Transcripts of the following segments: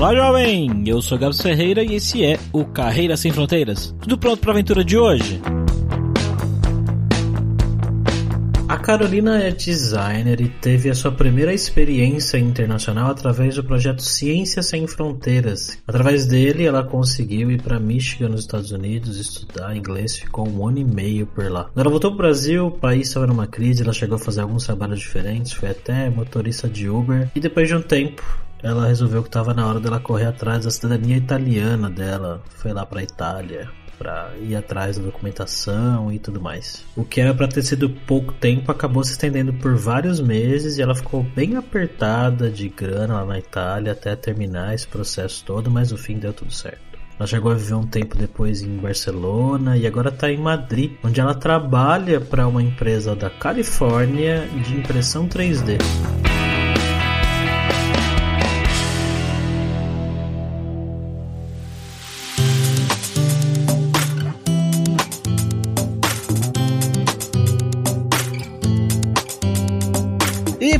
Olá, jovem! Eu sou Gabs Ferreira e esse é o Carreira Sem Fronteiras. Tudo pronto para a aventura de hoje? A Carolina é designer e teve a sua primeira experiência internacional através do projeto Ciência Sem Fronteiras. Através dele, ela conseguiu ir para Michigan, nos Estados Unidos, estudar inglês, ficou um ano e meio por lá. Quando ela voltou para o Brasil, o país estava numa crise, ela chegou a fazer alguns trabalhos diferentes, foi até motorista de Uber, e depois de um tempo, ela resolveu que estava na hora dela correr atrás da cidadania italiana dela. Foi lá para Itália para ir atrás da documentação e tudo mais. O que era para ter sido pouco tempo acabou se estendendo por vários meses e ela ficou bem apertada de grana lá na Itália até terminar esse processo todo, mas no fim deu tudo certo. Ela chegou a viver um tempo depois em Barcelona e agora está em Madrid, onde ela trabalha para uma empresa da Califórnia de impressão 3D.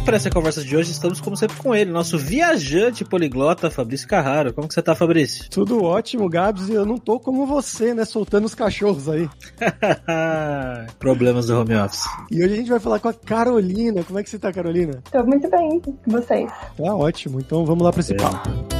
Para essa conversa de hoje estamos, como sempre, com ele, nosso viajante poliglota, Fabrício Carraro. Como que você tá, Fabrício? Tudo ótimo, Gabs, e eu não tô como você, né, soltando os cachorros aí. Problemas do home office. E hoje a gente vai falar com a Carolina. Como é que você tá, Carolina? Tô muito bem, com vocês. Tá ótimo, então vamos lá para esse é. papo.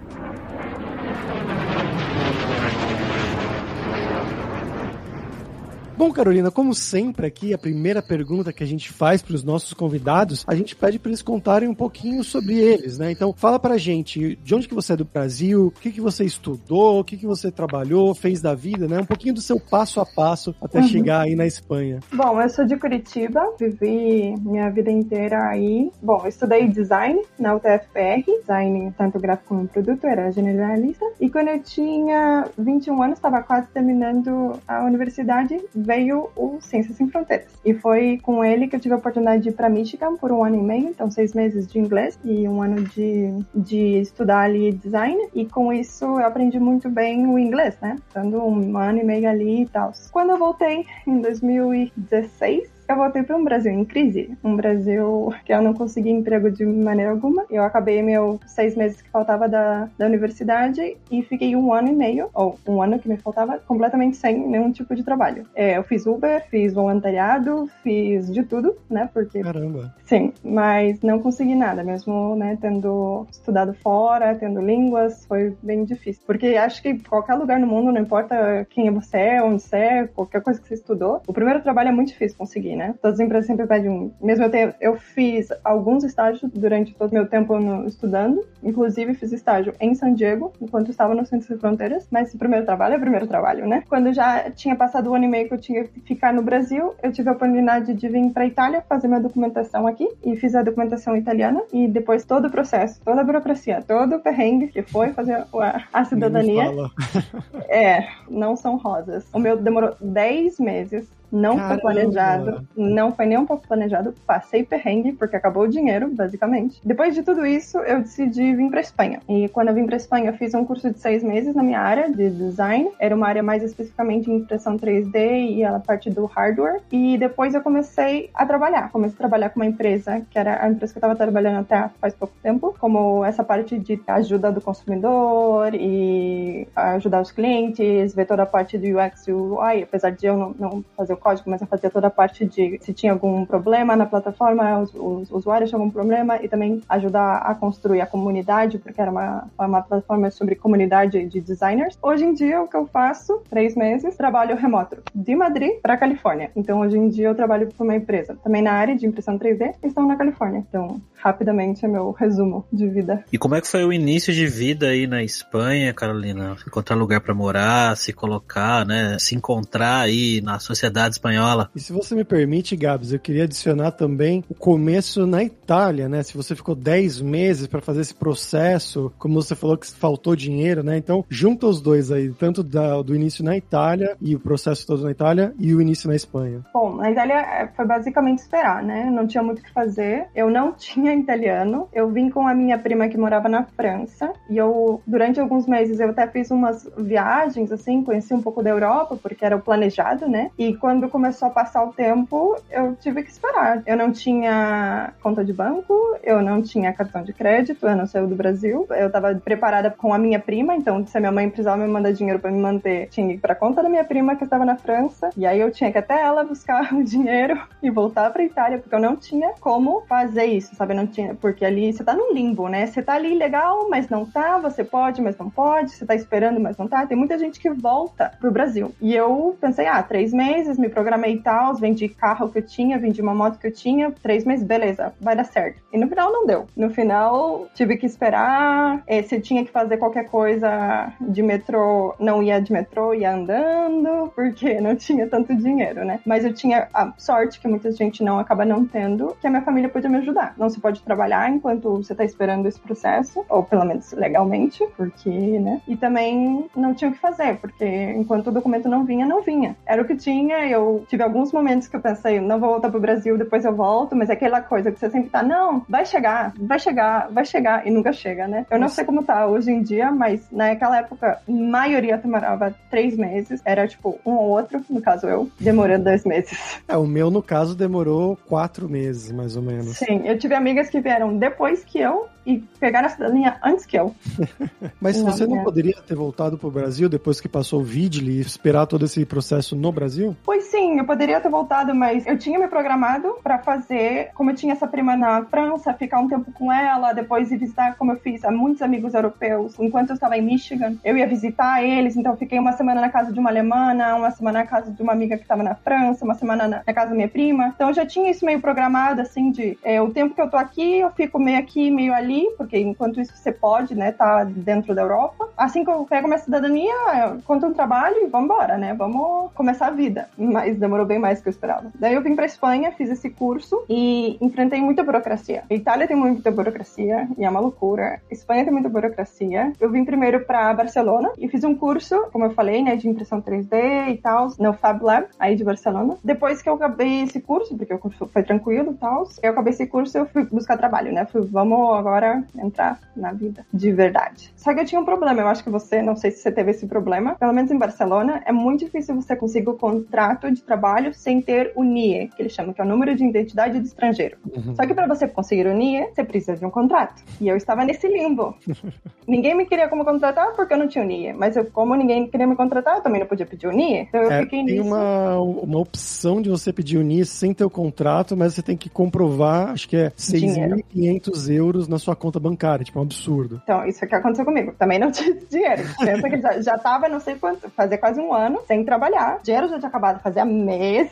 Bom, Carolina, como sempre aqui, a primeira pergunta que a gente faz para os nossos convidados, a gente pede para eles contarem um pouquinho sobre eles, né? Então, fala pra gente de onde que você é do Brasil, o que que você estudou, o que que você trabalhou, fez da vida, né? Um pouquinho do seu passo a passo até uhum. chegar aí na Espanha. Bom, eu sou de Curitiba, vivi minha vida inteira aí. Bom, estudei design na UTFPR, design tanto gráfico como produto, era generalista. E quando eu tinha 21 anos, estava quase terminando a universidade, veio o Ciências Sem Fronteiras. E foi com ele que eu tive a oportunidade de ir para Michigan por um ano e meio, então seis meses de inglês e um ano de, de estudar ali design. E com isso eu aprendi muito bem o inglês, né? Dando um ano e meio ali e tal. Quando eu voltei em 2016, eu voltei para um Brasil em crise, um Brasil que eu não consegui emprego de maneira alguma. Eu acabei meus seis meses que faltava da, da universidade e fiquei um ano e meio, ou um ano que me faltava, completamente sem nenhum tipo de trabalho. É, eu fiz Uber, fiz voluntariado, fiz de tudo, né? Porque. Caramba! Sim, mas não consegui nada, mesmo, né? Tendo estudado fora, tendo línguas, foi bem difícil. Porque acho que qualquer lugar no mundo, não importa quem você é, onde você é, qualquer coisa que você estudou, o primeiro trabalho é muito difícil conseguir, né? Né? Todas as empresas sempre pedem um. Mesmo eu, tenho, eu fiz alguns estágios durante todo o meu tempo no, estudando, inclusive fiz estágio em San Diego, enquanto estava no Centro de Fronteiras, mas o primeiro trabalho é o primeiro trabalho, né? Quando já tinha passado o ano e meio que eu tinha que ficar no Brasil, eu tive a oportunidade de vir para Itália fazer minha documentação aqui e fiz a documentação italiana e depois todo o processo, toda a burocracia, todo o perrengue que foi fazer a, a cidadania. é, não são rosas. O meu demorou 10 meses não Caramba. foi planejado, não foi nem um pouco planejado. Passei perrengue porque acabou o dinheiro, basicamente. Depois de tudo isso, eu decidi vir para Espanha. E quando eu vim para Espanha, eu fiz um curso de seis meses na minha área de design. Era uma área mais especificamente em impressão 3D e a parte do hardware. E depois eu comecei a trabalhar. Comecei a trabalhar com uma empresa que era a empresa que eu estava trabalhando até faz pouco tempo, como essa parte de ajuda do consumidor e ajudar os clientes, ver toda a parte do UX e UI, apesar de eu não, não fazer o código, mas eu fazia toda a parte de se tinha algum problema na plataforma, os, os usuários tinham algum problema e também ajudar a construir a comunidade, porque era uma, uma plataforma sobre comunidade de designers. Hoje em dia, o que eu faço, três meses, trabalho remoto de Madrid para Califórnia. Então, hoje em dia, eu trabalho para uma empresa também na área de impressão 3D, estão na Califórnia. Então, rapidamente é meu resumo de vida. E como é que foi o início de vida aí na Espanha, Carolina? Encontrar lugar para morar, se colocar, né? Se encontrar aí na sociedade Espanhola. E se você me permite, Gabs, eu queria adicionar também o começo na Itália, né? Se você ficou 10 meses para fazer esse processo, como você falou que faltou dinheiro, né? Então, junta os dois aí, tanto da, do início na Itália e o processo todo na Itália e o início na Espanha. Bom, na Itália é, foi basicamente esperar, né? Não tinha muito o que fazer. Eu não tinha italiano. Eu vim com a minha prima que morava na França e eu, durante alguns meses, eu até fiz umas viagens, assim, conheci um pouco da Europa, porque era o planejado, né? E quando começou a passar o tempo, eu tive que esperar. Eu não tinha conta de banco, eu não tinha cartão de crédito, eu não saiu do Brasil. Eu estava preparada com a minha prima, então se a minha mãe precisava me mandar dinheiro para me manter, tinha que ir para conta da minha prima que estava na França. E aí eu tinha que até ela buscar o dinheiro e voltar para Itália, porque eu não tinha como fazer isso, sabe? Não tinha, porque ali você tá num limbo, né? Você tá ali legal, mas não tá, você pode, mas não pode, você tá esperando, mas não tá. Tem muita gente que volta pro Brasil. E eu pensei, ah, três meses, me programei e tal, vendi carro que eu tinha, vendi uma moto que eu tinha, três meses, beleza, vai dar certo. E no final não deu. No final tive que esperar, eh, se tinha que fazer qualquer coisa de metrô, não ia de metrô, ia andando, porque não tinha tanto dinheiro, né? Mas eu tinha a sorte que muita gente não acaba não tendo, que a minha família podia me ajudar. Não se pode trabalhar enquanto você tá esperando esse processo, ou pelo menos legalmente, porque, né? E também não tinha o que fazer, porque enquanto o documento não vinha, não vinha. Era o que tinha, eu tive alguns momentos que eu pensei, não vou voltar pro Brasil, depois eu volto, mas é aquela coisa que você sempre tá, não, vai chegar, vai chegar, vai chegar, e nunca chega, né? Eu não sei como tá hoje em dia, mas naquela época, maioria demorava três meses, era tipo um ou outro, no caso eu, demorando dois meses. É, o meu, no caso, demorou quatro meses, mais ou menos. Sim, eu tive amigas que vieram depois que eu e pegaram a cidadania antes que eu. Mas Não, você não é. poderia ter voltado pro Brasil depois que passou o Vidli e esperar todo esse processo no Brasil? Pois sim, eu poderia ter voltado, mas eu tinha me programado pra fazer, como eu tinha essa prima na França, ficar um tempo com ela, depois ir visitar, como eu fiz, a muitos amigos europeus. Enquanto eu estava em Michigan, eu ia visitar eles, então eu fiquei uma semana na casa de uma alemana, uma semana na casa de uma amiga que estava na França, uma semana na, na casa da minha prima. Então eu já tinha isso meio programado, assim, de é, o tempo que eu tô aqui, eu fico meio aqui, meio ali, porque enquanto isso você pode, né, tá dentro da Europa. Assim que eu pego minha cidadania, conto um trabalho e vamos embora, né, vamos começar a vida. Mas demorou bem mais do que eu esperava. Daí eu vim pra Espanha, fiz esse curso e enfrentei muita burocracia. A Itália tem muita burocracia e é uma loucura. A Espanha tem muita burocracia. Eu vim primeiro pra Barcelona e fiz um curso, como eu falei, né, de impressão 3D e tal, no Fab Lab, aí de Barcelona. Depois que eu acabei esse curso, porque o curso foi tranquilo e tal, eu acabei esse curso eu fui buscar trabalho, né, fui, vamos agora entrar na vida de verdade. Só que eu tinha um problema, eu acho que você, não sei se você teve esse problema, pelo menos em Barcelona, é muito difícil você conseguir o contrato de trabalho sem ter o NIE, que eles chamam que é o número de identidade de estrangeiro. Só que para você conseguir o NIE, você precisa de um contrato. E eu estava nesse limbo. ninguém me queria como contratar porque eu não tinha o NIE, mas eu, como ninguém queria me contratar, eu também não podia pedir o NIE. Então eu É, fiquei tem nisso. uma, uma opção de você pedir o NIS sem ter o contrato, mas você tem que comprovar, acho que é Dinheiro. 6.500 euros na sua conta bancária. Tipo, é um absurdo. Então, isso é que aconteceu comigo. Também não tinha dinheiro. Pensa que já, já tava, não sei quanto, fazia quase um ano sem trabalhar. O dinheiro já tinha acabado, fazia meses.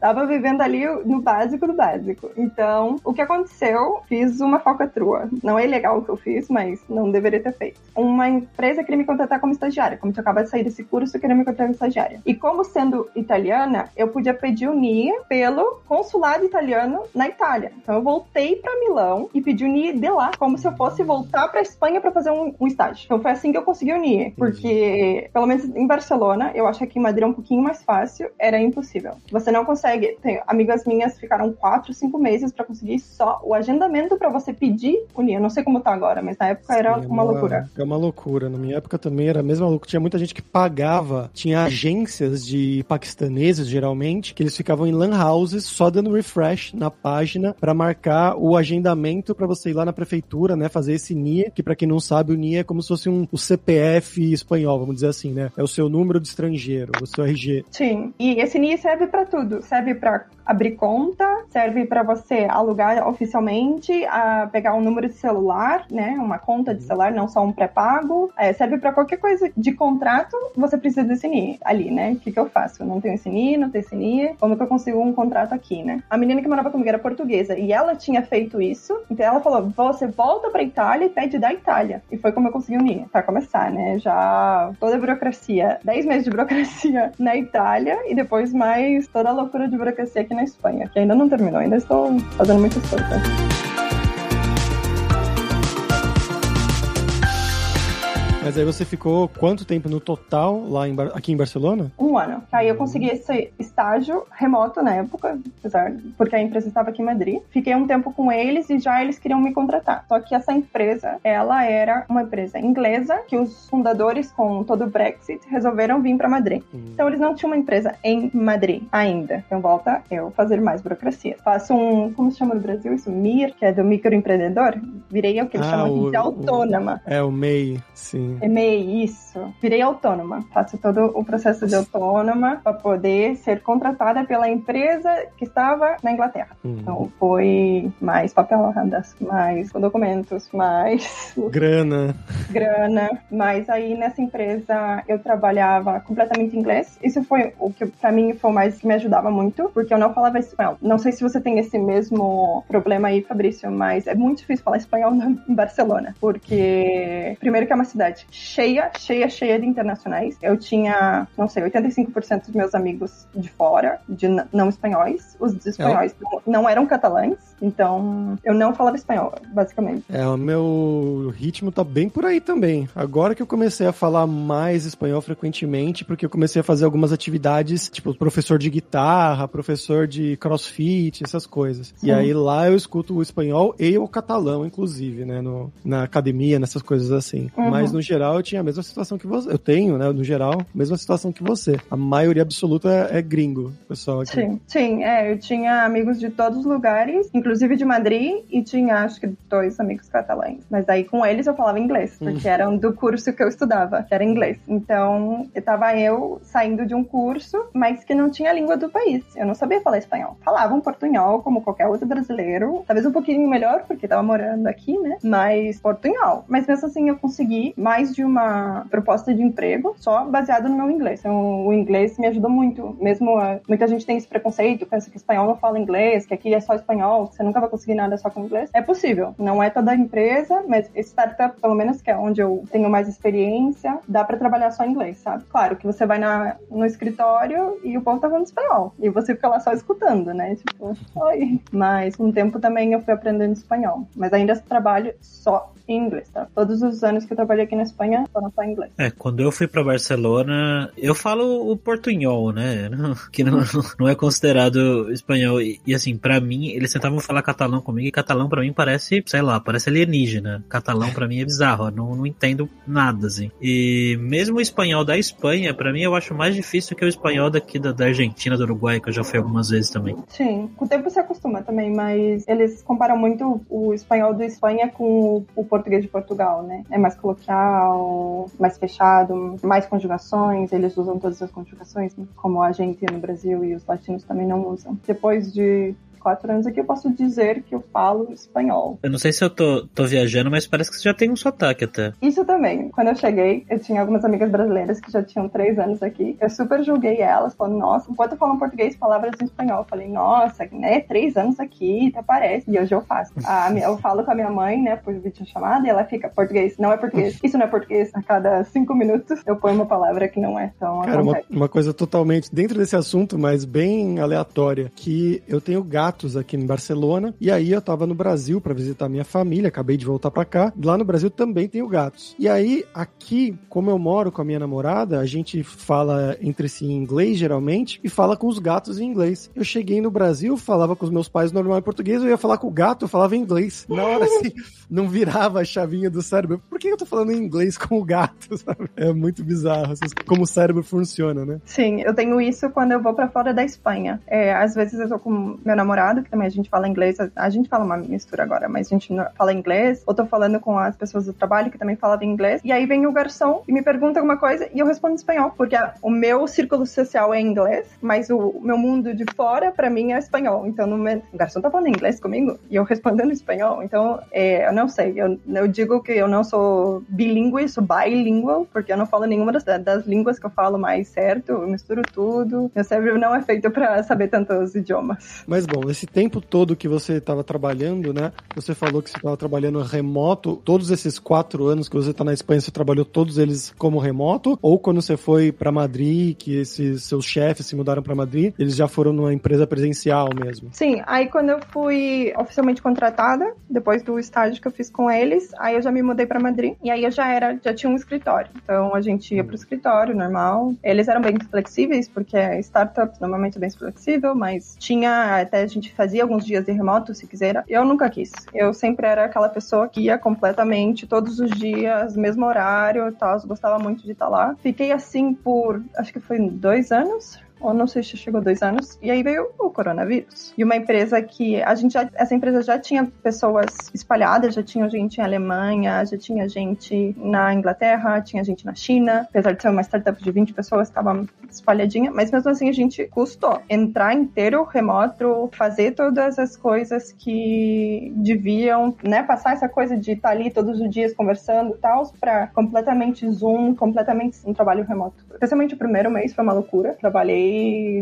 Tava vivendo ali no básico do básico. Então, o que aconteceu? Fiz uma falcatrua. Não é ilegal o que eu fiz, mas não deveria ter feito. Uma empresa queria me contratar como estagiária. Como eu acabado de sair desse curso, eu queria me contratar como estagiária. E como sendo italiana, eu podia pedir o NIE pelo consulado italiano na Itália. Então, eu voltei pra Milão e pedi o NIE de lá, como se eu fosse voltar pra Espanha pra fazer um, um estágio. Então, foi assim que eu consegui o NIE. Porque, pelo menos em Barcelona, eu acho que em Madrid é um pouquinho mais fácil, era impossível. Você não consegue. Tem, amigas minhas ficaram quatro, cinco meses pra conseguir só o agendamento pra você pedir o NIE. Eu não sei como tá agora, mas na época era Sim, é uma loucura. É uma loucura. Na minha época também era a mesma loucura. Tinha muita gente que pagava. Tinha agências de paquistaneses, geralmente, que eles ficavam em lan houses só dando refresh na página pra marcar o agendamento pra você ir lá na prefeitura, né? Fazer esse NIE, que pra quem não sabe, o NIE é como se fosse um, o CPF espanhol, vamos dizer assim, né? É o seu número de estrangeiro, o seu RG. Sim. E esse NIE serve pra tudo. Serve serve para abrir conta, serve para você alugar oficialmente, a pegar um número de celular, né, uma conta de celular, não só um pré-pago, é, serve para qualquer coisa de contrato, você precisa definir ali, né, o que, que eu faço? Eu não tenho CNI, não tenho CNI, como que eu consigo um contrato aqui, né? A menina que morava comigo era portuguesa e ela tinha feito isso, então ela falou, você volta pra Itália e pede da Itália. E foi como eu consegui unir, para começar, né, já toda a burocracia, 10 meses de burocracia na Itália e depois mais toda a loucura de burocracia aqui na Espanha, que ainda não terminou, ainda estou fazendo muitas coisas. Mas aí você ficou quanto tempo no total lá em, aqui em Barcelona? Um ano. Aí eu consegui esse estágio remoto na época, apesar porque a empresa estava aqui em Madrid. Fiquei um tempo com eles e já eles queriam me contratar. Só que essa empresa, ela era uma empresa inglesa que os fundadores com todo o Brexit resolveram vir para Madrid. Uhum. Então eles não tinham uma empresa em Madrid ainda. Então volta eu fazer mais burocracia. Faço um, como se chama no Brasil isso? MIR, que é do microempreendedor. Virei o que eles ah, chamam o, de autônoma. O, é o MEI, sim. MEI, isso. Virei autônoma. Faço todo o processo de autônoma para poder ser contratada pela empresa que estava na Inglaterra. Uhum. Então foi mais papeladas, mais documentos, mais. Grana. Grana. Mas aí nessa empresa eu trabalhava completamente inglês. Isso foi o que para mim foi mais que me ajudava muito, porque eu não falava espanhol. Não sei se você tem esse mesmo problema aí, Fabrício, mas é muito difícil falar espanhol em Barcelona, porque primeiro que é uma cidade cheia, cheia, cheia de internacionais. Eu tinha, não sei, 85% dos meus amigos de fora, de não espanhóis. Os espanhóis é. não eram catalães, então eu não falava espanhol, basicamente. É, o meu ritmo tá bem por aí também. Agora que eu comecei a falar mais espanhol frequentemente, porque eu comecei a fazer algumas atividades, tipo professor de guitarra, professor de crossfit, essas coisas. Sim. E aí lá eu escuto o espanhol e o catalão, inclusive, né, no, na academia, nessas coisas assim. Uhum. Mas no geral eu tinha a mesma situação que você. Eu tenho, né? No geral, a mesma situação que você. A maioria absoluta é gringo, pessoal aqui. Sim, sim. É, eu tinha amigos de todos os lugares, inclusive de Madrid, e tinha acho que dois amigos catalães. Mas aí com eles eu falava inglês, porque hum. eram do curso que eu estudava, que era inglês. Então, eu tava eu saindo de um curso, mas que não tinha a língua do país. Eu não sabia falar espanhol. Falava um portunhol como qualquer outro brasileiro, talvez um pouquinho melhor, porque tava morando aqui, né? Mas portunhol. Mas mesmo assim eu consegui mais de uma proposta de emprego só baseado no meu inglês. Então, o inglês me ajudou muito. Mesmo a, muita gente tem esse preconceito, pensa que espanhol não fala inglês, que aqui é só espanhol, você nunca vai conseguir nada só com inglês. É possível. Não é toda empresa, mas startup, pelo menos que é onde eu tenho mais experiência, dá para trabalhar só em inglês, sabe? Claro que você vai na, no escritório e o povo tá falando espanhol. E você fica lá só escutando, né? Tipo, oi. Mas com o tempo também eu fui aprendendo espanhol. Mas ainda trabalho só em inglês, tá? Todos os anos que eu trabalhei aqui na Espanha foram só em inglês. É, quando eu fui para Barcelona, eu falo o portunhol, né? Que não, não é considerado espanhol. E, e assim, para mim, eles tentavam falar catalão comigo e catalão para mim parece, sei lá, parece alienígena. Catalão para mim é bizarro, não, não entendo nada, assim. E mesmo o espanhol da Espanha, para mim eu acho mais difícil que o espanhol daqui da, da Argentina, do Uruguai, que eu já fui algumas vezes também. Sim, com o tempo se acostuma também, mas eles comparam muito o espanhol da Espanha com o, o português de Portugal, né? É mais coloquial, mais fechado, mais conjugações, eles usam todas as conjugações, né? como a gente no Brasil e os latinos também não usam. Depois de quatro anos aqui, eu posso dizer que eu falo espanhol. Eu não sei se eu tô, tô viajando, mas parece que você já tem um sotaque até. Isso também. Quando eu cheguei, eu tinha algumas amigas brasileiras que já tinham três anos aqui. Eu super julguei elas, falando, nossa, enquanto eu falo português, palavras em espanhol. Eu falei, nossa, né, três anos aqui, até parece. E hoje eu faço. A eu falo com a minha mãe, né, por vídeo chamada, e ela fica, português, não é português. Isso não é português. A cada cinco minutos eu ponho uma palavra que não é. Então, Cara, uma, uma coisa totalmente dentro desse assunto, mas bem aleatória, que eu tenho gato aqui em Barcelona. E aí eu tava no Brasil para visitar minha família, acabei de voltar para cá. Lá no Brasil também tenho gatos. E aí aqui, como eu moro com a minha namorada, a gente fala entre si em inglês geralmente e fala com os gatos em inglês. Eu cheguei no Brasil, falava com os meus pais normal em português, eu ia falar com o gato, eu falava em inglês. Na hora assim, não virava a chavinha do cérebro. Por que eu tô falando em inglês com o gato? Sabe? É muito bizarro como o cérebro funciona, né? Sim, eu tenho isso quando eu vou para fora da Espanha. É, às vezes eu tô com meu namorado namorado, que também a gente fala inglês, a gente fala uma mistura agora, mas a gente fala inglês, ou tô falando com as pessoas do trabalho que também falam inglês, e aí vem o garçom e me pergunta alguma coisa e eu respondo em espanhol, porque o meu círculo social é inglês, mas o meu mundo de fora, para mim, é espanhol. Então, no o garçom tá falando inglês comigo e eu respondendo em espanhol. Então, é, eu não sei, eu, eu digo que eu não sou bilíngue, sou bilingual, porque eu não falo nenhuma das, das línguas que eu falo mais certo, eu misturo tudo. Meu cérebro não é feito para saber tantos idiomas. Mas bom, esse tempo todo que você estava trabalhando, né? Você falou que você estava trabalhando remoto. Todos esses quatro anos que você está na Espanha, você trabalhou todos eles como remoto? Ou quando você foi para Madrid, que esses seus chefes se mudaram para Madrid, eles já foram numa empresa presencial mesmo? Sim, aí quando eu fui oficialmente contratada, depois do estágio que eu fiz com eles, aí eu já me mudei para Madrid e aí eu já era, já tinha um escritório. Então a gente ia pro escritório normal. Eles eram bem flexíveis porque startups normalmente é bem flexível, mas tinha até a gente fazia alguns dias de remoto se quiser. Eu nunca quis. Eu sempre era aquela pessoa que ia completamente todos os dias, mesmo horário, tal. Gostava muito de estar lá. Fiquei assim por acho que foi dois anos ou não sei se chegou dois anos, e aí veio o coronavírus. E uma empresa que a gente já, essa empresa já tinha pessoas espalhadas, já tinha gente em Alemanha, já tinha gente na Inglaterra, tinha gente na China, apesar de ser uma startup de 20 pessoas, estava espalhadinha, mas mesmo assim a gente custou entrar inteiro remoto, fazer todas as coisas que deviam, né, passar essa coisa de estar ali todos os dias conversando e tal, para completamente Zoom, completamente um trabalho remoto. Especialmente o primeiro mês foi uma loucura. Trabalhei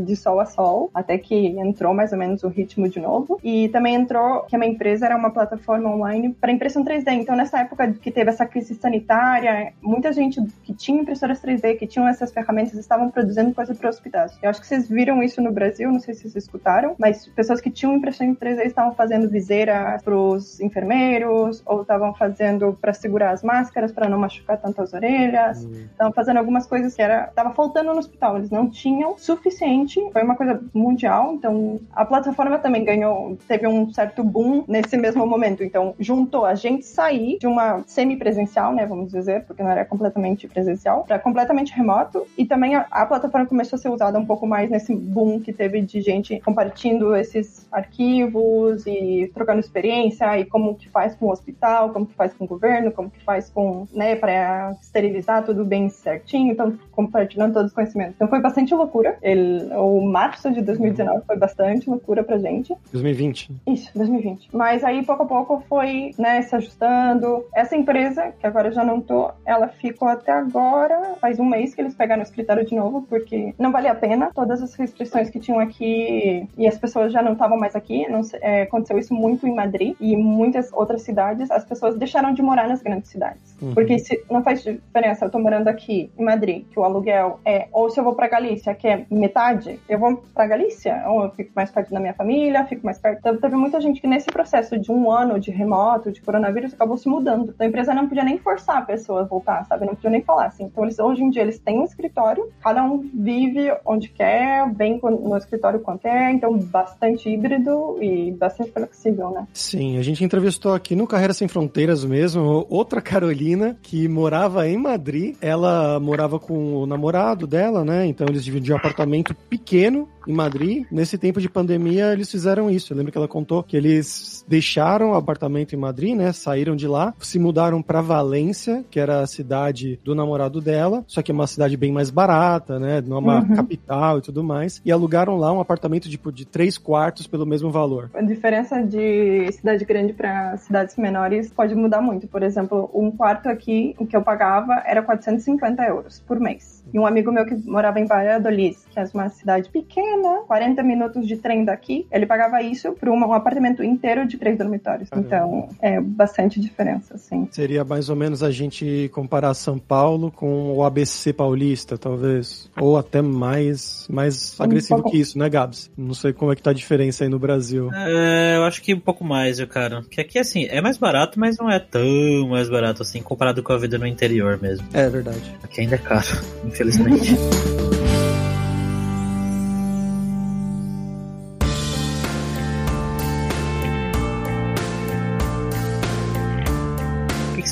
de sol a sol, até que entrou mais ou menos o ritmo de novo. E também entrou que a minha empresa era uma plataforma online para impressão 3D. Então, nessa época que teve essa crise sanitária, muita gente que tinha impressoras 3D, que tinham essas ferramentas, estavam produzindo coisa para hospitais. Eu acho que vocês viram isso no Brasil, não sei se vocês escutaram, mas pessoas que tinham impressão em 3D estavam fazendo viseira para os enfermeiros, ou estavam fazendo para segurar as máscaras, para não machucar tanto as orelhas, estavam fazendo algumas coisas que era tava faltando no hospital. Eles não tinham suficiente, foi uma coisa mundial, então a plataforma também ganhou, teve um certo boom nesse mesmo momento, então juntou a gente sair de uma semi-presencial, né, vamos dizer, porque não era completamente presencial, para completamente remoto, e também a, a, plataforma começou a ser usada um pouco mais nesse boom que teve de gente compartilhando esses arquivos e trocando experiência e como que faz com o hospital, como que faz com o governo, como que faz com, né, para esterilizar tudo bem certinho, então compartilhando todos os conhecimentos. Então foi bastante loucura. Ele, o março de 2019 foi bastante loucura pra gente. 2020. Isso, 2020. Mas aí, pouco a pouco, foi, né, se ajustando. Essa empresa, que agora eu já não tô, ela ficou até agora, faz um mês que eles pegaram o escritório de novo, porque não valia a pena. Todas as restrições que tinham aqui e as pessoas já não estavam mais aqui. Não, é, aconteceu isso muito em Madrid e muitas outras cidades. As pessoas deixaram de morar nas grandes cidades. Uhum. Porque se, não faz diferença eu tô morando aqui em Madrid, que o aluguel é, ou se eu vou pra Galícia, que é metade, eu vou pra Galícia, ou eu fico mais perto da minha família, fico mais perto. Então, teve muita gente que nesse processo de um ano de remoto, de coronavírus, acabou se mudando. Então, a empresa não podia nem forçar a pessoa a voltar, sabe? Não podia nem falar assim. Então, eles, hoje em dia, eles têm um escritório, cada um vive onde quer, vem no escritório quando quer, então, bastante híbrido e bastante flexível, né? Sim, a gente entrevistou aqui no Carreira Sem Fronteiras mesmo, outra Carolina, que morava em Madrid, ela morava com o namorado dela, né? Então, eles dividiam apartamento pequeno em Madrid. Nesse tempo de pandemia, eles fizeram isso. Eu lembro que ela contou que eles deixaram o apartamento em Madrid, né? Saíram de lá, se mudaram para Valência, que era a cidade do namorado dela, só que é uma cidade bem mais barata, né? Não é uma uhum. capital e tudo mais. E alugaram lá um apartamento tipo, de três quartos pelo mesmo valor. A diferença de cidade grande para cidades menores pode mudar muito. Por exemplo, um quarto aqui, o que eu pagava era 450 euros por mês. E um amigo meu que morava em Valladolid, que é uma cidade pequena, 40 minutos de trem daqui, ele pagava isso por um apartamento inteiro de três dormitórios. Caramba. Então, é bastante diferença, assim. Seria mais ou menos a gente comparar São Paulo com o ABC paulista, talvez. Ou até mais, mais agressivo um pouco... que isso, né, Gabs? Não sei como é que tá a diferença aí no Brasil. É, eu acho que um pouco mais, viu, cara. Porque aqui, assim, é mais barato, mas não é tão mais barato, assim, comparado com a vida no interior mesmo. É verdade. Aqui ainda é caro, infelizmente.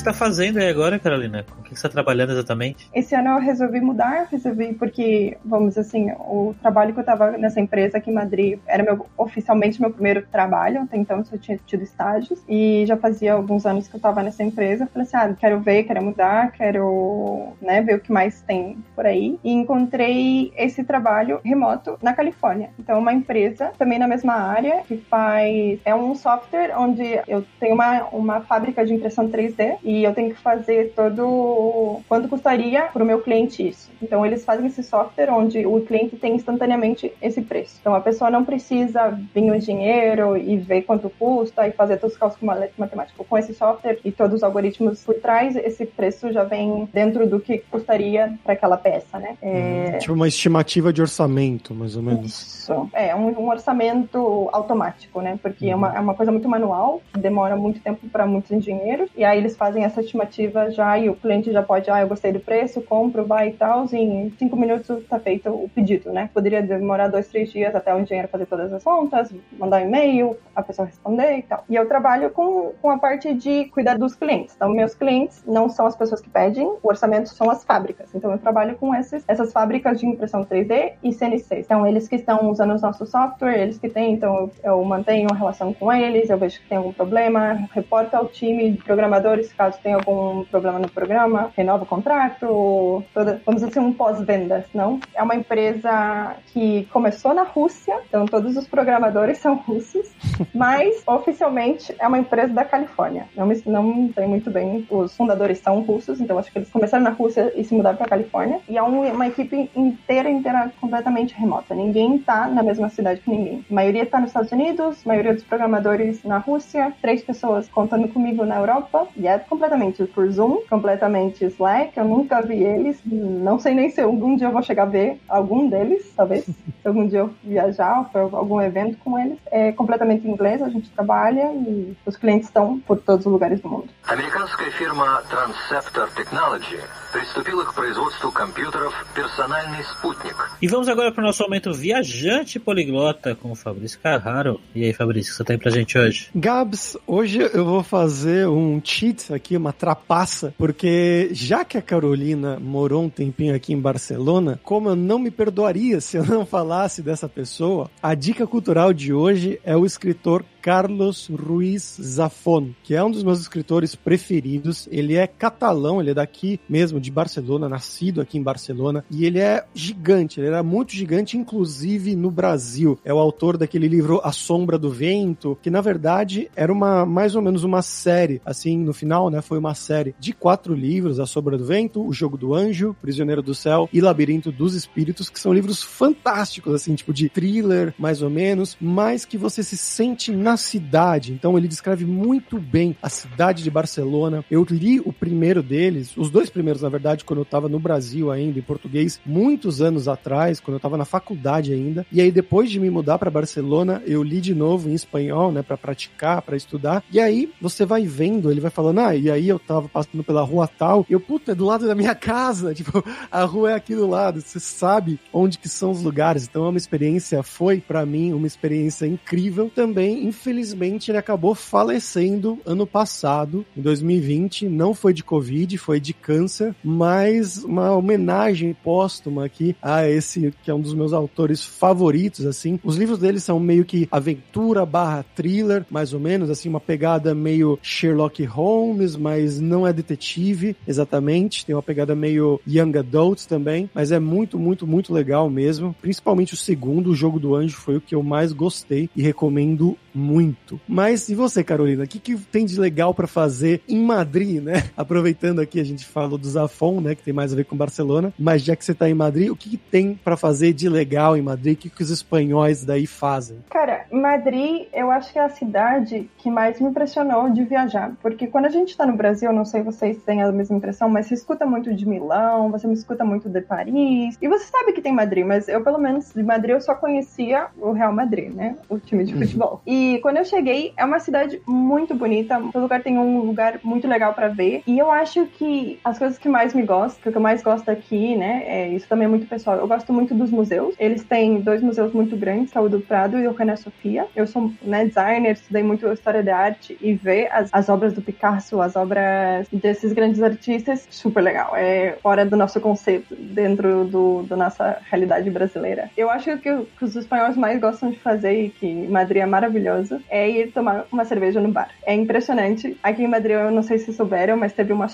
está fazendo aí agora, Carolina? Com o que você está trabalhando exatamente? Esse ano eu resolvi mudar, resolvi porque, vamos dizer assim, o trabalho que eu estava nessa empresa aqui em Madrid era meu, oficialmente meu primeiro trabalho, até então eu só tinha tido estágios, e já fazia alguns anos que eu estava nessa empresa. Falei assim, ah, quero ver, quero mudar, quero né, ver o que mais tem por aí. E encontrei esse trabalho remoto na Califórnia. Então, uma empresa também na mesma área que faz. É um software onde eu tenho uma, uma fábrica de impressão 3D e eu tenho que fazer todo. Quanto custaria para o meu cliente isso. Então, eles fazem esse software onde o cliente tem instantaneamente esse preço. Então, a pessoa não precisa vir o dinheiro e ver quanto custa e fazer todos os cálculos matemáticos. Com esse software e todos os algoritmos por trás, esse preço já vem dentro do que custaria para aquela peça, né? É... Hum, tipo uma estimativa de orçamento, mais ou menos. Isso. É, um, um orçamento automático, né? Porque é, uma, uhum. é uma coisa muito manual, demora muito tempo para muitos engenheiros, e aí eles fazem essa estimativa já e o cliente já pode, ah, eu gostei do preço, compro, vai e tal, em cinco minutos está feito o pedido, né? Poderia demorar dois, três dias até o engenheiro fazer todas as contas, mandar um e-mail, a pessoa responder e tal. E eu trabalho com, com a parte de cuidar dos clientes. Então, meus clientes não são as pessoas que pedem, o orçamento são as fábricas. Então, eu trabalho com esses, essas fábricas de impressão 3D e CNC. Então, eles que estão usando os nossos software, eles que têm, então eu, eu mantenho a relação com eles, eu vejo que tem algum problema, reporto ao time de programadores caso tenha algum problema no programa, renovo o contrato, toda, vamos dizer assim, um pós-vendas, não? É uma empresa que começou na Rússia, então todos os programadores são russos, mas oficialmente é uma empresa da Califórnia. Não, me, não sei muito bem, os fundadores são russos, então acho que eles começaram na Rússia e se mudaram para Califórnia. E é um, uma equipe inteira, inteira, completamente remota. Ninguém tá na mesma cidade que ninguém. A maioria tá nos Estados Unidos, a maioria dos programadores na Rússia, três pessoas contando comigo na Europa, e é completamente completamente por Zoom, completamente Slack. Eu nunca vi eles. Não sei nem se algum dia eu vou chegar a ver algum deles, talvez. se algum dia eu viajar para algum evento com eles. É completamente em inglês, a gente trabalha e os clientes estão por todos os lugares do mundo. A приступила к производству компьютеров «Персональный спутник». E vamos agora para o nosso momento viajante poliglota com o Fabrício Carraro. E aí, Fabrício, o que você tem pra gente hoje? Gabs, hoje eu vou fazer um cheat aqui, uma trapaça, porque já que a Carolina morou um tempinho aqui em Barcelona, como eu não me perdoaria se eu não falasse dessa pessoa, a dica cultural de hoje é o escritor Carlos Ruiz Zafón, que é um dos meus escritores preferidos. Ele é catalão, ele é daqui mesmo, de Barcelona, nascido aqui em Barcelona, e ele é gigante, ele era muito gigante, inclusive no Brasil. É o autor daquele livro A Sombra do Vento, que na verdade era uma mais ou menos uma série, assim, no final, né, foi uma série de quatro livros, A Sombra do Vento, O Jogo do Anjo, Prisioneiro do Céu e Labirinto dos Espíritos, que são livros fantásticos, assim, tipo de thriller, mais ou menos, mas que você se sente na cidade. Então ele descreve muito bem a cidade de Barcelona. Eu li o primeiro deles, os dois primeiros, na verdade, quando eu estava no Brasil ainda, em português, muitos anos atrás, quando eu estava na faculdade ainda. E aí depois de me mudar para Barcelona, eu li de novo em espanhol, né, para praticar, para estudar. E aí você vai vendo, ele vai falando: "Ah, e aí eu tava passando pela rua tal, e eu, puta, é do lado da minha casa". Tipo, a rua é aqui do lado, você sabe onde que são os lugares. Então é uma experiência foi para mim uma experiência incrível também, infelizmente, ele acabou falecendo ano passado, em 2020. Não foi de Covid, foi de câncer, mas uma homenagem póstuma aqui a esse que é um dos meus autores favoritos, assim. Os livros dele são meio que aventura barra thriller, mais ou menos, assim, uma pegada meio Sherlock Holmes, mas não é detetive exatamente. Tem uma pegada meio Young Adults também, mas é muito, muito, muito legal mesmo. Principalmente o segundo, o Jogo do Anjo, foi o que eu mais gostei e recomendo muito. Mas e você, Carolina? O que, que tem de legal para fazer em Madrid, né? Aproveitando aqui, a gente falou do Zafon, né? Que tem mais a ver com Barcelona. Mas já que você tá em Madrid, o que, que tem para fazer de legal em Madrid? O que, que os espanhóis daí fazem? Cara, Madrid, eu acho que é a cidade que mais me impressionou de viajar. Porque quando a gente tá no Brasil, não sei se vocês têm a mesma impressão, mas você escuta muito de Milão, você me escuta muito de Paris. E você sabe que tem Madrid, mas eu, pelo menos, de Madrid eu só conhecia o Real Madrid, né? O time de uhum. futebol. E Quando eu cheguei, é uma cidade muito bonita, todo lugar tem um lugar muito legal para ver. E eu acho que as coisas que mais me gostam, que eu mais gosto aqui, né, é, isso também é muito pessoal. Eu gosto muito dos museus. Eles têm dois museus muito grandes, que é o do Prado e o René Sofia. Eu sou né, designer, estudei muito história de arte e ver as, as obras do Picasso, as obras desses grandes artistas, super legal. É fora do nosso conceito, dentro do, da nossa realidade brasileira. Eu acho que, o, que os espanhóis mais gostam de fazer e que Madrid é é ir tomar uma cerveja no bar. É impressionante. Aqui em Madrid, eu não sei se souberam, mas teve uma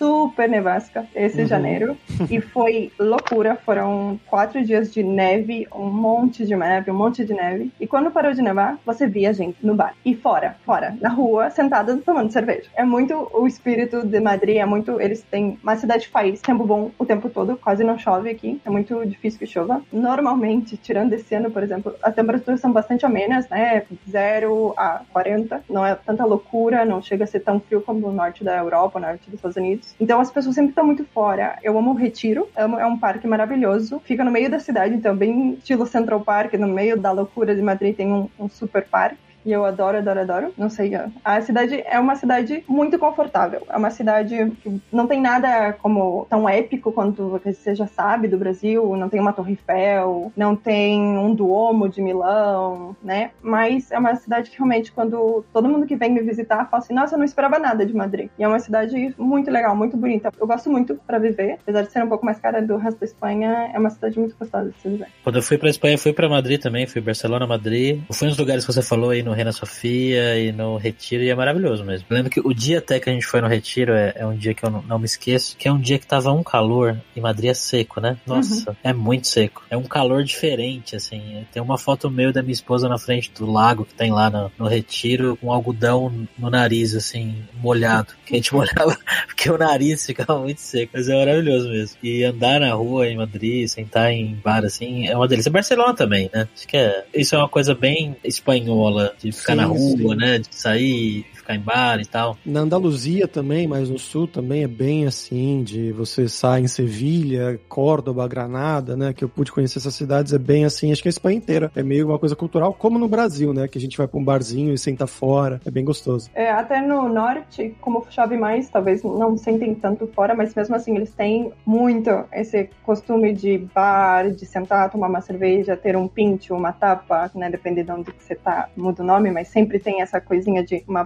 super nevasca esse uhum. janeiro. e foi loucura. Foram quatro dias de neve, um monte de neve, um monte de neve. E quando parou de nevar, você via gente no bar. E fora, fora, na rua, sentada tomando cerveja. É muito o espírito de Madrid, é muito. Eles têm uma cidade país, tempo bom o tempo todo, quase não chove aqui. É muito difícil que chova. Normalmente, tirando esse ano, por exemplo, as temperaturas são bastante amenas, né? 0 a 40. Não é tanta loucura, não chega a ser tão frio como no norte da Europa, no norte dos Estados Unidos. Então as pessoas sempre estão muito fora. Eu amo o Retiro, amo, é um parque maravilhoso. Fica no meio da cidade, então bem estilo Central Park, no meio da loucura de Madrid tem um, um super parque. E eu adoro, adoro, adoro. Não sei. A cidade é uma cidade muito confortável. É uma cidade que não tem nada como tão épico quanto você já sabe do Brasil. Não tem uma Torre Eiffel, não tem um Duomo de Milão, né? Mas é uma cidade que realmente, quando todo mundo que vem me visitar fala assim: nossa, eu não esperava nada de Madrid. E é uma cidade muito legal, muito bonita. Eu gosto muito para viver, apesar de ser um pouco mais cara do resto da Espanha, é uma cidade muito gostosa de se viver. Quando eu fui pra Espanha, fui para Madrid também, fui Barcelona, Madrid. Eu fui nos lugares que você falou aí no Reina Sofia e no Retiro e é maravilhoso mesmo. Eu lembro que o dia até que a gente foi no Retiro é, é um dia que eu não, não, me esqueço, que é um dia que tava um calor e Madrid é seco, né? Nossa, uhum. é muito seco. É um calor diferente, assim. Tem uma foto meu da minha esposa na frente do lago que tem lá no, no Retiro com algodão no nariz, assim, molhado. Que a gente molhava porque o nariz ficava muito seco. Mas é maravilhoso mesmo. E andar na rua em Madrid, sentar em bar, assim, é uma delícia. Barcelona também, né? Acho que é, isso é uma coisa bem espanhola, de ficar sim, na rua, sim. né? De sair, ficar em bar e tal. Na Andaluzia também, mas no sul também é bem assim, de você sair em Sevilha, Córdoba, Granada, né? Que eu pude conhecer essas cidades, é bem assim, acho que a Espanha inteira. É meio uma coisa cultural, como no Brasil, né? Que a gente vai pra um barzinho e senta fora. É bem gostoso. É, até no norte, como chove mais, talvez não sentem tanto fora, mas mesmo assim eles têm muito esse costume de bar, de sentar, tomar uma cerveja, ter um pincho, uma tapa, né? Dependendo de onde você tá, muda o nome, mas sempre tem essa coisinha de uma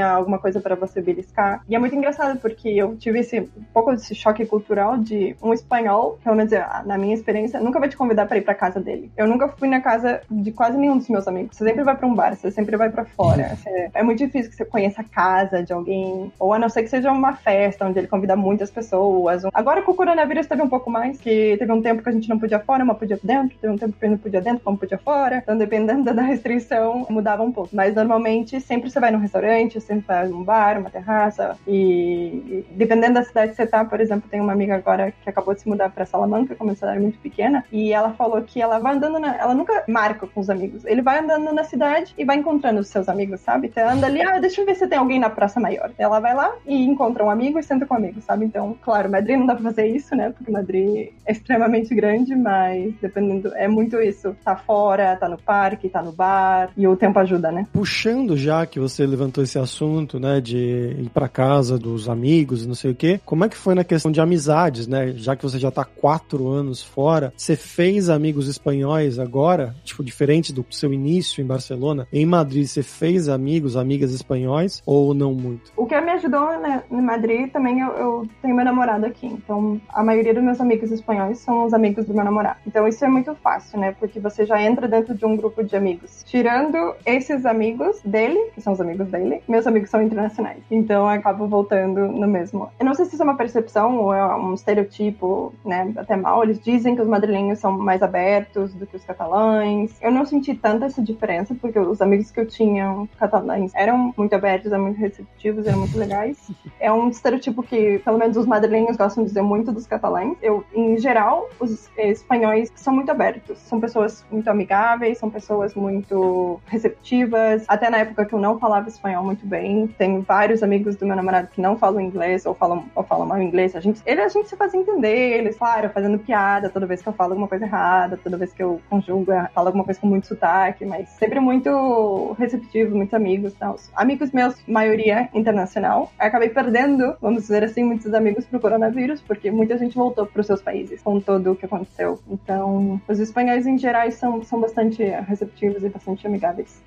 alguma coisa para você beliscar. E é muito engraçado porque eu tive esse um pouco desse choque cultural de um espanhol, pelo menos na minha experiência, nunca vai te convidar para ir para casa dele. Eu nunca fui na casa de quase nenhum dos meus amigos. Você sempre vai para um bar, você sempre vai para fora. Você, é muito difícil que você conheça a casa de alguém, ou a não ser que seja uma festa onde ele convida muitas pessoas. Agora com o coronavírus teve um pouco mais, que teve um tempo que a gente não podia fora, mas podia dentro, teve um tempo que não podia dentro, como podia fora. Então dependendo da restrição, mudava um pouco. Mas normalmente sempre você vai num restaurante, sempre vai num bar, uma terraça. E, dependendo da cidade que você tá, por exemplo, tem uma amiga agora que acabou de se mudar para Salamanca, como uma cidade muito pequena, e ela falou que ela vai andando na, ela nunca marca com os amigos. Ele vai andando na cidade e vai encontrando os seus amigos, sabe? Você anda ali, ah, deixa eu ver se tem alguém na Praça Maior. Ela vai lá e encontra um amigo e senta com um amigo, sabe? Então, claro, Madrid não dá pra fazer isso, né? Porque Madrid é extremamente grande, mas dependendo, é muito isso. Tá fora, tá no parque, tá no bar, e o tempo ajuda, né? Puxando já que você levantou esse assunto, né, de ir para casa dos amigos não sei o quê, como é que foi na questão de amizades, né? Já que você já tá quatro anos fora, você fez amigos espanhóis agora, tipo, diferente do seu início em Barcelona, em Madrid, você fez amigos, amigas espanhóis ou não muito? O que me ajudou né, em Madrid também, eu, eu tenho meu namorado aqui, então a maioria dos meus amigos espanhóis são os amigos do meu namorado. Então isso é muito fácil, né? Porque você já entra dentro de um grupo de amigos. Tirando esses amigos dele, que são os amigos dele, meus amigos são internacionais. Então eu acabo voltando no mesmo. Eu não sei se isso é uma percepção ou é um estereotipo, né? Até mal. Eles dizem que os madrilenhos são mais abertos do que os catalães. Eu não senti tanta essa diferença, porque os amigos que eu tinha catalães eram muito abertos, eram muito receptivos, eram muito legais. É um estereotipo que, pelo menos, os madrilenhos gostam de dizer muito dos catalães. Eu, em geral, os espanhóis são muito abertos. São pessoas muito amigáveis, são pessoas muito receptivas. Até na época que eu não falava espanhol, espanhol muito bem. Tenho vários amigos do meu namorado que não falam inglês ou falam, ou falam mal inglês. A gente, ele, a gente se faz entender, eles, claro, fazendo piada toda vez que eu falo alguma coisa errada, toda vez que eu conjugo, falo alguma coisa com muito sotaque, mas sempre muito receptivo, muitos amigos e tal. Amigos meus, maioria internacional. Acabei perdendo, vamos dizer assim, muitos amigos pro coronavírus, porque muita gente voltou para os seus países com tudo o que aconteceu. Então, os espanhóis em geral são, são bastante receptivos e bastante amigáveis.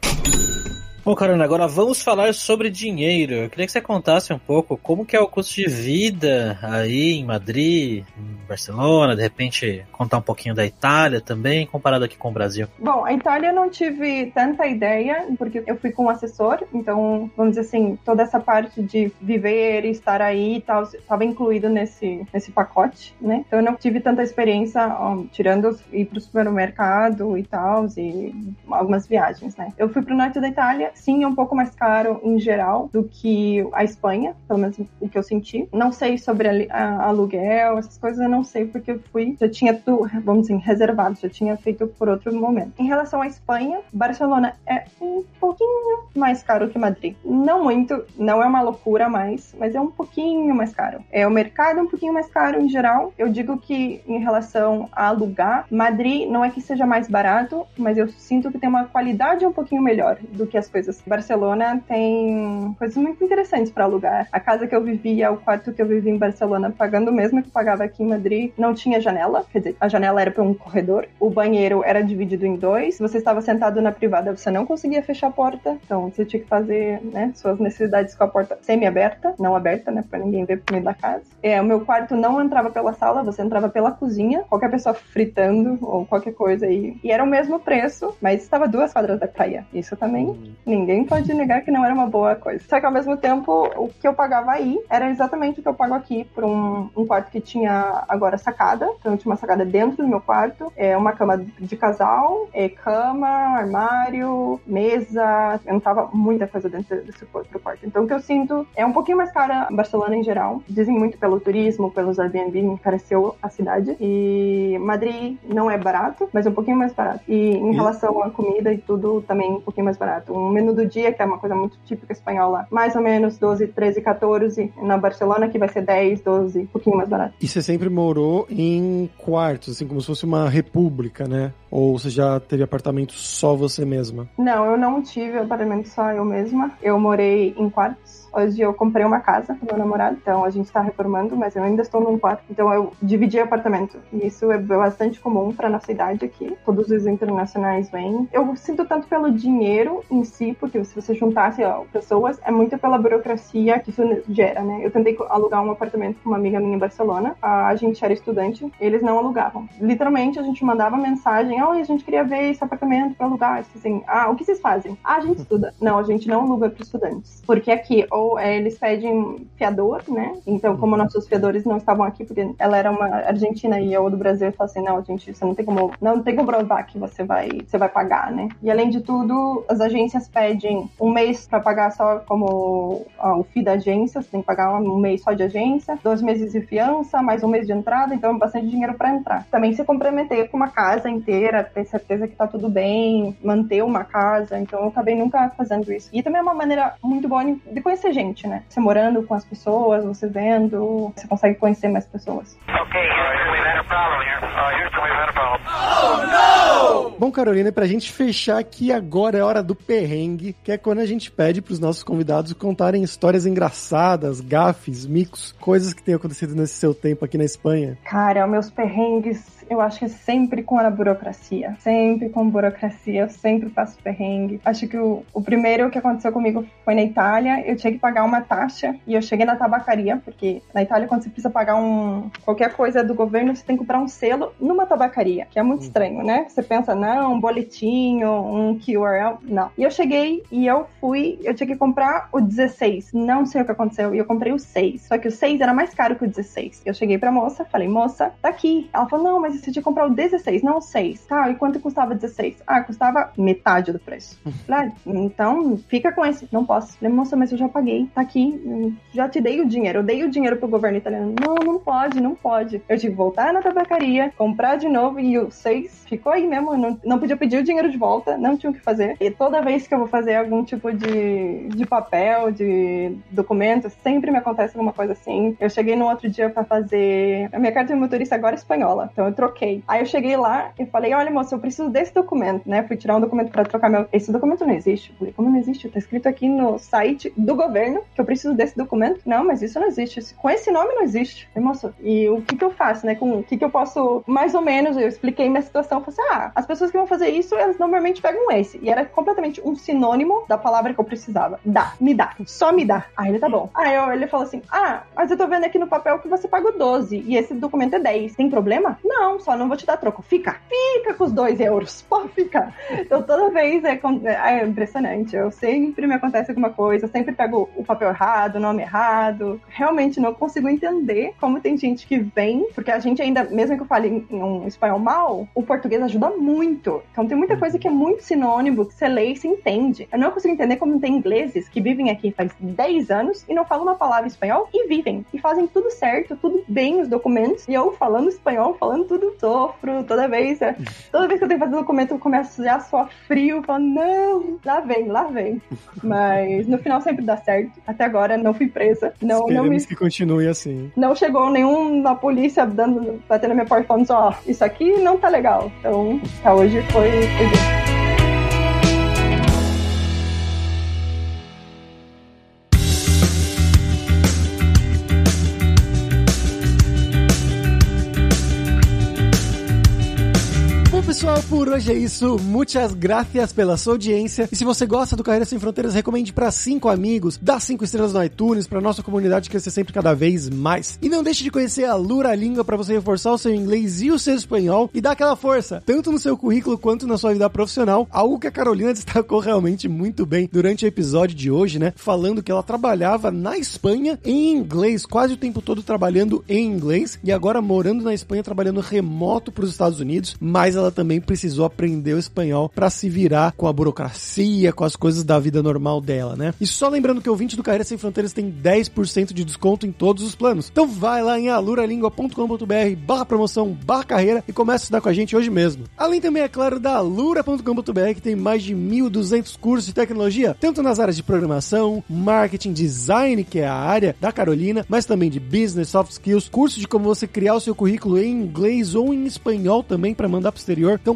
Bom, Carolina, agora vamos falar sobre dinheiro. Eu queria que você contasse um pouco como que é o custo de vida aí em Madrid, em Barcelona, de repente contar um pouquinho da Itália também, comparado aqui com o Brasil. Bom, a Itália eu não tive tanta ideia, porque eu fui com um assessor, então, vamos dizer assim, toda essa parte de viver e estar aí e tal, estava incluído nesse, nesse pacote, né? Então eu não tive tanta experiência, ó, tirando ir para o supermercado e tal, e algumas viagens, né? Eu fui para o norte da Itália, sim, é um pouco mais caro em geral do que a Espanha, pelo menos o que eu senti. Não sei sobre a, a, aluguel, essas coisas eu não sei porque eu fui, já tinha tudo, vamos dizer, reservado, já tinha feito por outro momento. Em relação à Espanha, Barcelona é um pouquinho mais caro que Madrid. Não muito, não é uma loucura mais, mas é um pouquinho mais caro. É o mercado é um pouquinho mais caro em geral. Eu digo que em relação a alugar, Madrid não é que seja mais barato, mas eu sinto que tem uma qualidade um pouquinho melhor do que as coisas coisas. Barcelona tem coisas muito interessantes para alugar. A casa que eu vivia, o quarto que eu vivi em Barcelona, pagando o mesmo que eu pagava aqui em Madrid, não tinha janela. Quer dizer, a janela era para um corredor. O banheiro era dividido em dois. Você estava sentado na privada, você não conseguia fechar a porta. Então você tinha que fazer né, suas necessidades com a porta semi-aberta, não aberta, né? Para ninguém ver meio da casa. É, o meu quarto não entrava pela sala, você entrava pela cozinha. Qualquer pessoa fritando ou qualquer coisa aí. E era o mesmo preço, mas estava duas quadras da praia. Isso também hum. Ninguém pode negar que não era uma boa coisa. Só que ao mesmo tempo, o que eu pagava aí era exatamente o que eu pago aqui por um, um quarto que tinha agora sacada. Então eu tinha uma sacada dentro do meu quarto, é uma cama de casal, é cama, armário, mesa. Eu não tava muita coisa dentro desse outro quarto. Então o que eu sinto é um pouquinho mais cara Barcelona em geral. Dizem muito pelo turismo, pelos Airbnb, encareceu a cidade. E Madrid não é barato, mas é um pouquinho mais barato. E em relação à comida e tudo, também um pouquinho mais barato. Um menu do dia, que é uma coisa muito típica espanhola, mais ou menos 12, 13, 14. Na Barcelona, que vai ser 10, 12, um pouquinho mais barato. E você sempre morou em quartos, assim, como se fosse uma república, né? Ou você já teve apartamento só você mesma? Não, eu não tive apartamento só eu mesma. Eu morei em quartos. Hoje eu comprei uma casa com meu namorado, então a gente está reformando, mas eu ainda estou num quarto. Então eu dividi apartamento. E isso é bastante comum para nossa idade aqui. Todos os internacionais vêm. Eu sinto tanto pelo dinheiro em si, porque se você juntasse ó, pessoas, é muito pela burocracia que isso gera, né? Eu tentei alugar um apartamento com uma amiga minha em Barcelona. A gente era estudante, eles não alugavam. Literalmente a gente mandava mensagem: "Oh, a gente queria ver esse apartamento para alugar". Assim, ah, o que vocês fazem? Ah, a gente estuda. Não, a gente não aluga para estudantes, porque aqui ou é, eles pedem fiador, né? Então, como nossos fiadores não estavam aqui, porque ela era uma argentina e eu do Brasil, eu falei assim, não, gente, você não tem como, não tem como provar que você vai, você vai pagar, né? E além de tudo, as agências pedem um mês para pagar só como ó, o FII da agência, você tem que pagar um mês só de agência, dois meses de fiança, mais um mês de entrada, então é bastante dinheiro para entrar. Também se comprometer com uma casa inteira, ter certeza que tá tudo bem, manter uma casa, então eu acabei nunca fazendo isso. E também é uma maneira muito boa de conhecer gente, né? Você morando com as pessoas, você vendo, você consegue conhecer mais pessoas. Ok, we've had a problem here. Uh, Houston, we've had a problem. Oh, no! Bom, Carolina, pra gente fechar aqui agora é hora do perrengue, que é quando a gente pede pros nossos convidados contarem histórias engraçadas, gafes, micos, coisas que tenham acontecido nesse seu tempo aqui na Espanha. Cara, meus perrengues eu acho que é sempre com a burocracia. Sempre com burocracia, eu sempre faço perrengue. Acho que o, o primeiro que aconteceu comigo foi na Itália. Eu tinha que pagar uma taxa e eu cheguei na tabacaria, porque na Itália, quando você precisa pagar um qualquer coisa do governo, você tem que comprar um selo numa tabacaria, que é muito hum. estranho, né? Você pensa, não, um boletinho, um QRL. Não. E eu cheguei e eu fui, eu tinha que comprar o 16. Não sei o que aconteceu. E eu comprei o 6. Só que o 6 era mais caro que o 16. Eu cheguei pra moça, falei, moça, tá aqui. Ela falou, não, mas que comprar o 16, não o 6. Tá, e quanto custava 16? Ah, custava metade do preço. Falei, ah, então fica com esse. Não posso. Falei, moça, mas eu já paguei. Tá aqui. Já te dei o dinheiro. Eu dei o dinheiro pro governo italiano. Não, não pode, não pode. Eu tive que voltar na tabacaria, comprar de novo e o 6 ficou aí mesmo. Não, não podia pedir o dinheiro de volta, não tinha o que fazer. E toda vez que eu vou fazer algum tipo de, de papel, de documento, sempre me acontece alguma coisa assim. Eu cheguei no outro dia para fazer. A minha carta de motorista agora é espanhola, então eu troquei. Aí eu cheguei lá e falei: olha, moça, eu preciso desse documento, né? Fui tirar um documento para trocar meu. Esse documento não existe. Falei: como não existe? Tá escrito aqui no site do governo que eu preciso desse documento. Não, mas isso não existe. Com esse nome não existe. Falei, moça, e o que que eu faço, né? Com o que que eu posso, mais ou menos, eu expliquei minha situação. Falei assim: ah, as pessoas que vão fazer isso, elas normalmente pegam esse. E era completamente um sinônimo da palavra que eu precisava. Dá, me dá, só me dá. Aí ele tá bom. Aí eu, ele falou assim: ah, mas eu tô vendo aqui no papel que você pagou 12 e esse documento é 10. Tem problema? Não, só não vou te dar troco. Fica, fica com os 2 euros. Pode ficar. Então toda vez é, é impressionante. Eu sempre me acontece alguma coisa, sempre pego o papel errado, o nome errado. Realmente não consigo entender como tem gente que vem, porque a gente ainda, mesmo que eu fale em um espanhol mal, o português ajuda muito. Então tem muita coisa que é muito sinônimo, que você lê e se entende. Eu não consigo entender como tem ingleses que vivem aqui faz 10 anos e não falam uma palavra espanhol e vivem. E fazem tudo certo, tudo bem os documentos. E eu falando espanhol, falando tudo, sofro toda vez. É, toda vez que eu tenho que fazer documento, eu começo já só frio, falando, não, lá vem, lá vem. Mas no final sempre dá certo. Até agora não fui presa. Não, Esperemos não me... que continue assim. Não chegou nenhum da polícia dando, batendo na minha porta falando, ó, oh, isso aqui não tá legal. Então, tá, hoje foi, por hoje é isso. Muitas graças pela sua audiência. E se você gosta do Carreira Sem Fronteiras, recomende para cinco amigos, dá cinco estrelas no iTunes para nossa comunidade crescer sempre cada vez mais. E não deixe de conhecer a Lura Língua para você reforçar o seu inglês e o seu espanhol e dar aquela força, tanto no seu currículo quanto na sua vida profissional. Algo que a Carolina destacou realmente muito bem durante o episódio de hoje, né? Falando que ela trabalhava na Espanha em inglês, quase o tempo todo trabalhando em inglês e agora morando na Espanha trabalhando remoto para os Estados Unidos, mas ela também precisou aprender o espanhol para se virar com a burocracia, com as coisas da vida normal dela, né? E só lembrando que o 20 do Carreira Sem Fronteiras tem 10% de desconto em todos os planos. Então vai lá em aluralingua.com.br barra promoção, barra carreira e começa a estudar com a gente hoje mesmo. Além também, é claro, da alura.com.br que tem mais de 1.200 cursos de tecnologia, tanto nas áreas de programação, marketing, design, que é a área da Carolina, mas também de business, soft skills, curso de como você criar o seu currículo em inglês ou em espanhol também para mandar pro exterior então